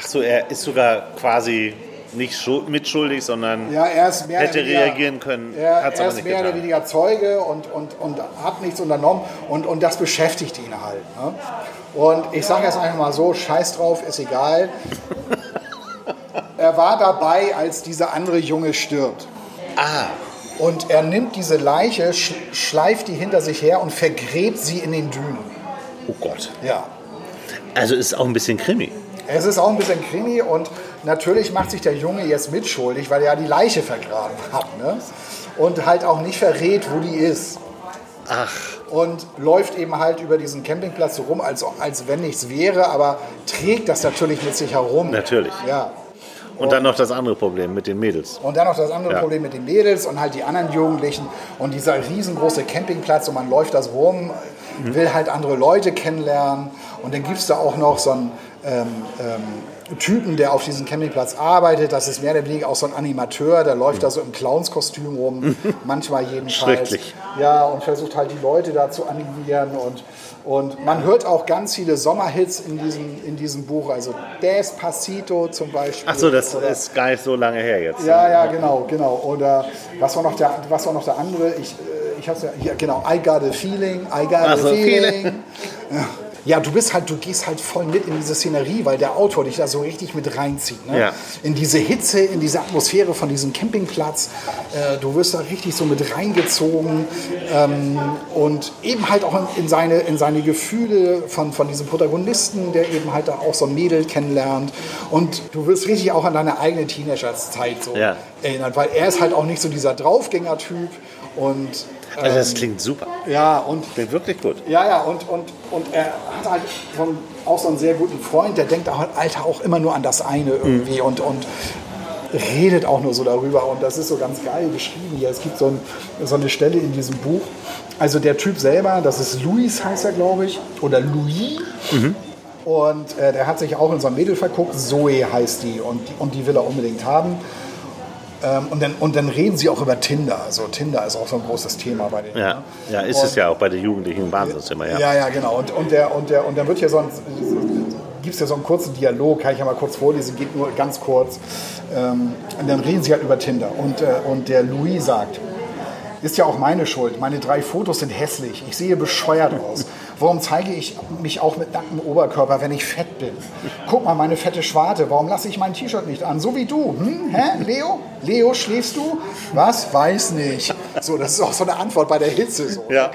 Ach so, er ist sogar quasi nicht schu- mitschuldig, sondern Ja, hätte oder weniger, reagieren können, Er, er ist mehr oder getan. weniger Zeuge und, und, und hat nichts unternommen und, und das beschäftigt ihn halt. Ne? Und ich sage jetzt einfach mal so, scheiß drauf, ist egal. er war dabei, als dieser andere Junge stirbt. Ah, Und er nimmt diese Leiche, sch schleift die hinter sich her und vergräbt sie in den Dünen. oh Gott. Ja. Also ist auch ein bisschen Krimi. Es ist auch ein bisschen Krimi und natürlich macht sich der Junge jetzt mitschuldig, weil er ja die Leiche vergraben hat. Ne? Und halt auch nicht verrät, wo die ist. Ach, Und läuft eben halt über diesen Campingplatz so rum, als, als wenn nichts wäre, aber trägt das natürlich mit sich herum. Natürlich. Ja. und dann noch das andere Problem mit den Mädels. Und dann noch das andere Ja. Problem mit den Mädels und halt die anderen Jugendlichen und dieser riesengroße Campingplatz und man läuft da so rum, Mhm. will halt andere Leute kennenlernen und dann gibt es da auch noch so einen ähm, ähm, Typen, der auf diesem Campingplatz arbeitet. Das ist mehr oder weniger auch so ein Animateur, der läuft da so im Clownskostüm rum, manchmal jedenfalls. Ja, und versucht halt die Leute da zu animieren und und man hört auch ganz viele Sommerhits in diesem, in diesem Buch, also Despacito zum Beispiel. Ach so, das Oder- ist gar nicht so lange her jetzt. ja, ja, genau, genau. Oder was war noch der, was war noch der andere? Ich, äh, ich hab's ja, hier, genau, I got a feeling, I got Ach a so, feeling. Feeling. Ja. Du bist halt, du gehst halt voll mit in diese Szenerie, weil der Autor dich da so richtig mit reinzieht. Ne? Ja. In diese Hitze, in diese Atmosphäre von diesem Campingplatz. Äh, du wirst da richtig so mit reingezogen ähm, und eben halt auch in, in, seine, in seine Gefühle von, von diesem Protagonisten, der eben halt da auch so ein Mädel kennenlernt. Und du wirst richtig auch an deine eigene Teenagerzeit so Ja. erinnert, weil er ist halt auch nicht so dieser Draufgänger-Typ und Also das klingt super. ja, und Klingt wirklich gut. ja, ja, und, und, und er hat halt einen, auch so einen sehr guten Freund, der denkt auch, Alter, auch immer nur an das eine irgendwie und, und redet auch nur so darüber. Und das ist so ganz geil beschrieben hier. Es gibt so, ein, so eine Stelle in diesem Buch. Also der Typ selber, das ist Luis, heißt er, glaube ich, oder Louis. Und äh, der hat sich auch in so ein Mädel verguckt, Zoe heißt die, und die, und die will er unbedingt haben. Ähm, und, dann, und dann reden sie auch über Tinder. Also Tinder ist auch so ein großes Thema bei denen. Ja, ne? ja ist es Und- ja auch bei den Jugendlichen ein Wahnsinnsthema. Ja. ja, ja, genau. Und, und, der, und, der, und dann wird ja so ein, gibt es ja so einen kurzen Dialog, kann ich ja mal kurz vorlesen, geht nur ganz kurz. Ähm, und dann reden sie halt über Tinder. Und, äh, und der Louis sagt, ist ja auch meine Schuld. Meine drei Fotos sind hässlich. Ich sehe bescheuert aus. Warum zeige ich mich auch mit nacktem Oberkörper, wenn ich fett bin? Guck mal, meine fette Schwarte. Warum lasse ich mein T-Shirt nicht an? So wie du. Hm? Hä? Leo? Leo, schläfst du? Was? Weiß nicht. So, das ist auch so eine Antwort bei der Hitze. So. Ja.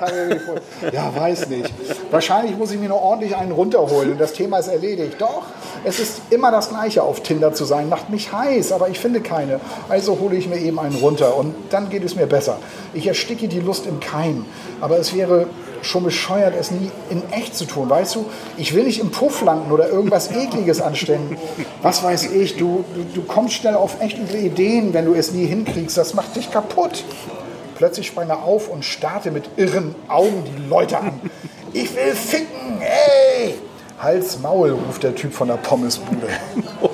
Ja, weiß nicht. Wahrscheinlich muss ich mir noch ordentlich einen runterholen und das Thema ist erledigt. Doch, es ist immer das Gleiche auf Tinder zu sein. Macht mich heiß, aber ich finde keine. Also hole ich mir eben einen runter und dann geht es mir besser. Ich ersticke die Lust im Keim. Aber es wäre schon bescheuert, es nie in echt zu tun. Weißt du, ich will nicht im Puff landen oder irgendwas Ekliges anstellen. Was weiß ich, du, du, du kommst schnell auf echt üble Ideen, wenn du es nie hinkriegst. Das macht dich kaputt. Plötzlich sprang er auf und starrte mit irren Augen die Leute an. Ich will ficken, ey! Hals, Maul, ruft der Typ von der Pommesbude.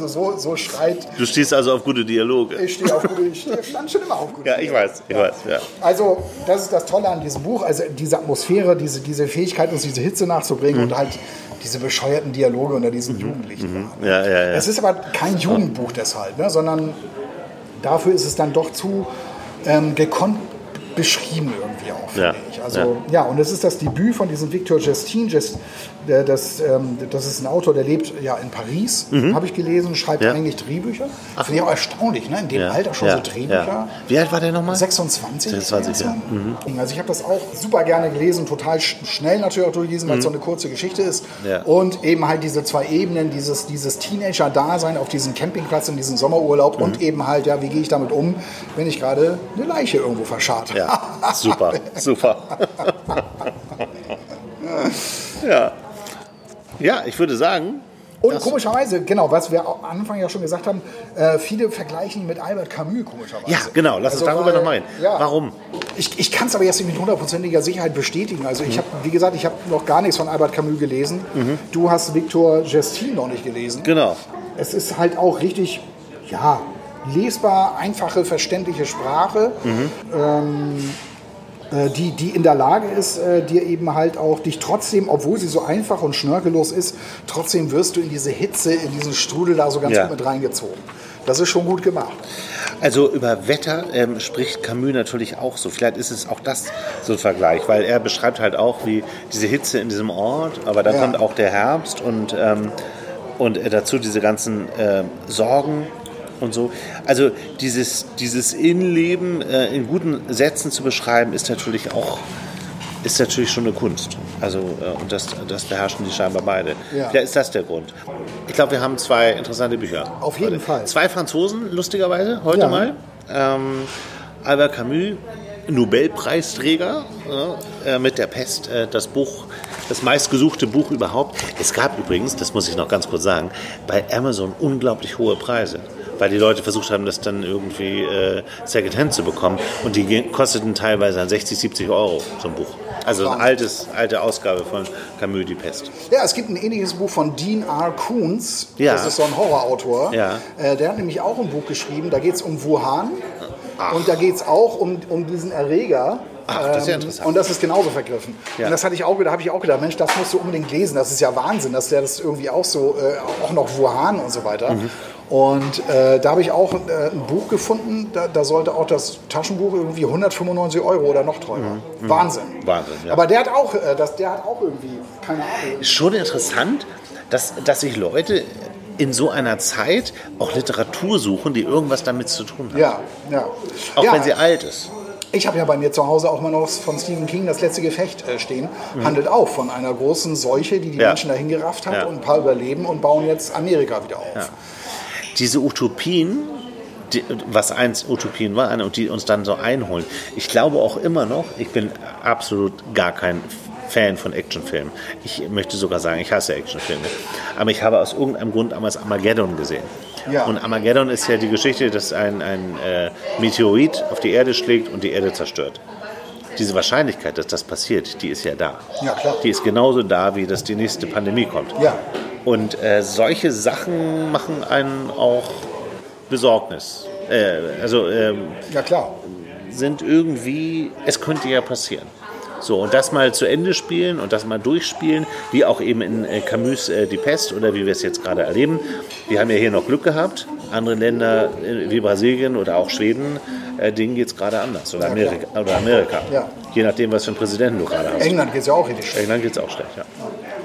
Also so, so schreit, Du stehst also auf gute Dialoge. ich stehe auf gute, ich stehe- stand schon immer auf gute Ja, ich weiß, ich weiß. Ja. Also, das ist das Tolle an diesem Buch, also diese Atmosphäre, diese, diese Fähigkeit, uns diese Hitze nachzubringen und halt diese bescheuerten Dialoge unter diesen Jugendlichen. Ja, ja, ja. Es ist aber kein Jugendbuch deshalb, ne, sondern dafür ist es dann doch zu ähm, gekonnt beschrieben irgendwie auch, finde Ja, ich. Also, ja. und es ist das Debüt von diesem Victor Justin. Just, der, das, ähm, das ist ein Autor, der lebt ja in Paris, habe ich gelesen, schreibt Mhm. Ja. eigentlich Drehbücher. Finde ich auch erstaunlich, ne? in dem Ja, Alter schon ja, so Drehbücher. Wie alt war der nochmal? 26. 26, ja. Also ich habe das auch super gerne gelesen, total sch schnell natürlich auch durchgelesen, weil es so eine kurze Geschichte ist. Mhm. Und eben halt diese zwei Ebenen, dieses, dieses Teenager-Dasein auf diesem Campingplatz in diesem Sommerurlaub Mhm. und eben halt, ja, wie gehe ich damit um, wenn ich gerade eine Leiche irgendwo verscharrt. Ja, super, super. ja. Ja, ich würde sagen, Und Das- komischerweise, genau, was wir am Anfang ja schon gesagt haben, äh, viele vergleichen ihn mit Albert Camus, komischerweise. ja, genau, lass uns Also, darüber weil- noch mal hin. ja. Warum? Ich, ich kann es aber jetzt nicht mit hundertprozentiger Sicherheit bestätigen. Also ich habe, wie gesagt, ich habe noch gar nichts von Albert Camus gelesen. Du hast Victor Gestin noch nicht gelesen. Genau. Es ist halt auch richtig, ja, lesbar, einfache, verständliche Sprache, ähm, äh, die, die in der Lage ist, äh, dir eben halt auch dich trotzdem, obwohl sie so einfach und schnörkellos ist, trotzdem wirst du in diese Hitze, in diesen Strudel da so ganz Ja. gut mit reingezogen. Das ist schon gut gemacht. Also über Wetter ähm, spricht Camus natürlich auch so. Vielleicht ist es auch das so ein Vergleich, weil er beschreibt halt auch, wie diese Hitze in diesem Ort, aber dann Ja. kommt auch der Herbst und, ähm, und äh, dazu diese ganzen ähm, Sorgen und so. Also dieses, dieses Innenleben äh, in guten Sätzen zu beschreiben, ist natürlich auch ist natürlich schon eine Kunst. Also, äh, und das, das beherrschen die scheinbar beide. Ja. Vielleicht ist das der Grund. Ich glaube, wir haben zwei interessante Bücher. Auf jeden heute. Fall. Zwei Franzosen, lustigerweise, heute Ja. mal. Ähm, Albert Camus, Nobelpreisträger äh, mit der Pest, äh, das Buch, das meistgesuchte Buch überhaupt. Es gab übrigens, das muss ich noch ganz kurz sagen, bei Amazon unglaublich hohe Preise. Weil die Leute versucht haben, das dann irgendwie äh, Secondhand zu bekommen. Und die kosteten teilweise dann 60, 70 Euro, so ein Buch. Also eine altes, alte Ausgabe von Camus, die Pest. Ja, es gibt ein ähnliches Buch von Dean R. Koontz. Ja. Das ist so ein Horrorautor. Ja. Äh, der hat nämlich auch ein Buch geschrieben. Da geht es um Wuhan. Und da geht es auch um, um diesen Erreger. Ach, das ist ja Ähm, interessant. Und das ist genauso vergriffen. Ja. Und das hatte ich auch, da habe ich auch gedacht, Mensch, das musst du unbedingt lesen. Das ist ja Wahnsinn, dass der das irgendwie auch so, äh, auch noch Wuhan und so weiter. Mhm. Und äh, da habe ich auch äh, ein Buch gefunden, da, da sollte auch das Taschenbuch irgendwie 195 Euro oder noch teurer. Wahnsinn. Mhm. Wahnsinn, ja. Aber der hat auch, äh, das, der hat auch irgendwie, keine Ahnung. Ist schon interessant, dass, dass sich Leute in so einer Zeit auch Literatur suchen, die irgendwas damit zu tun hat. Ja, ja. Auch ja, wenn sie alt ist. Ich habe ja bei mir zu Hause auch mal noch von Stephen King das letzte Gefecht äh, stehen. Handelt auch von einer großen Seuche, die die Mhm. Ja. Menschen dahin gerafft hat Ja. und ein paar überleben und bauen jetzt Amerika wieder auf. Diese Utopien, die, was einst Utopien waren und die uns dann so einholen. Ich glaube auch immer noch, ich bin absolut gar kein Fan von Actionfilmen. Ich möchte sogar sagen, ich hasse Actionfilme. Aber ich habe aus irgendeinem Grund damals Armageddon gesehen. Ja. Und Armageddon ist ja die Geschichte, dass ein, ein äh, Meteorit auf die Erde schlägt und die Erde zerstört. Diese Wahrscheinlichkeit, dass das passiert, die ist ja da. Ja, klar. Die ist genauso da, wie dass die nächste Pandemie kommt. Ja. Und äh, solche Sachen machen einen auch Besorgnis. Äh, also ähm, Ja, klar. sind irgendwie, es könnte ja passieren. So, und das mal zu Ende spielen und das mal durchspielen, wie auch eben in äh, Camus äh, Die Pest oder wie wir es jetzt gerade erleben. Wir haben ja hier noch Glück gehabt. Andere Länder äh, wie Brasilien oder auch Schweden, äh, denen geht es gerade anders. Oder Amerika. Oder Amerika. Ja. Je nachdem, was für einen Präsidenten du gerade hast. England geht es ja auch richtig schlecht. England geht es auch schlecht, ja.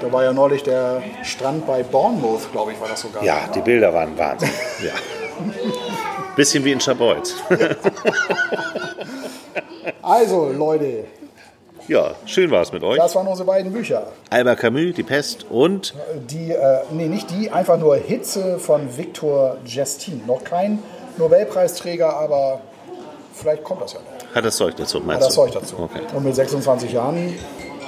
Da war ja neulich der Strand bei Bournemouth, glaube ich, war das sogar. Ja, die Bilder waren Wahnsinn. Ja. Bisschen wie in Schabolz. Also, Leute, Ja, schön war es mit euch. das waren unsere beiden Bücher. Albert Camus, Die Pest und Die, äh, nee, nicht die, einfach nur Hitze von Victor Gestin. Noch kein Nobelpreisträger, aber vielleicht kommt das ja noch. hat das Zeug dazu, Hat meinst das du? Zeug dazu. Okay. Und mit 26 Jahren,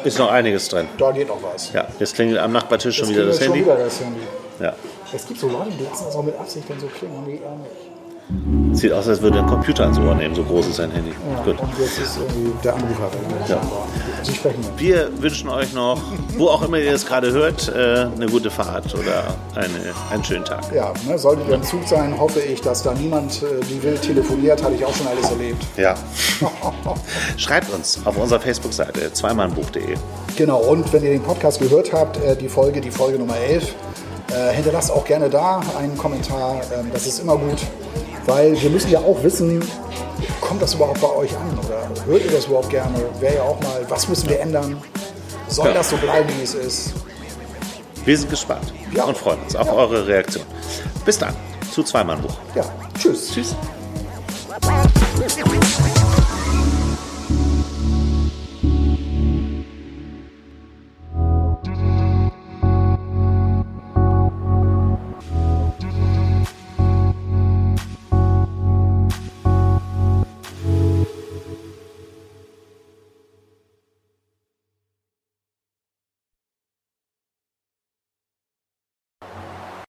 Ist noch einiges drin. da geht noch was. Ja, jetzt klingelt am Nachbartisch schon wieder das. Schon wieder das Handy. Ja. Es gibt so Leute, die lassen das auch mit Absicht dann so klingen. Nee, eher nicht. Sieht aus, als würde ein Computer ans Ohr nehmen, so groß ist sein Handy. Gut. Und jetzt ist irgendwie der Anrufer. Ja. Sie sprechen. Wir wünschen euch noch, wo auch immer ihr es gerade hört, äh, eine gute Fahrt oder eine, einen schönen Tag. Ja, ne, sollte ihr im Zug sein, hoffe ich, dass da niemand äh, wie wild telefoniert. Hatte ich auch schon alles erlebt. Ja. Schreibt uns auf unserer Facebook-Seite zweimalbuch.de. Genau, und wenn ihr den Podcast gehört habt, äh, die Folge, die Folge Nummer 11, äh, hinterlasst auch gerne da einen Kommentar. Ähm, das ist immer gut, weil wir müssen ja auch wissen, kommt das überhaupt bei euch an? Oder hört ihr das überhaupt gerne? Wäre ja auch mal, was müssen wir ändern? Soll Ja. das so bleiben, wie es ist? Wir sind gespannt Ja. und freuen uns auf Ja. eure Reaktion. Bis dann zu Zweimann Buch. Ja, tschüss. Tschüss.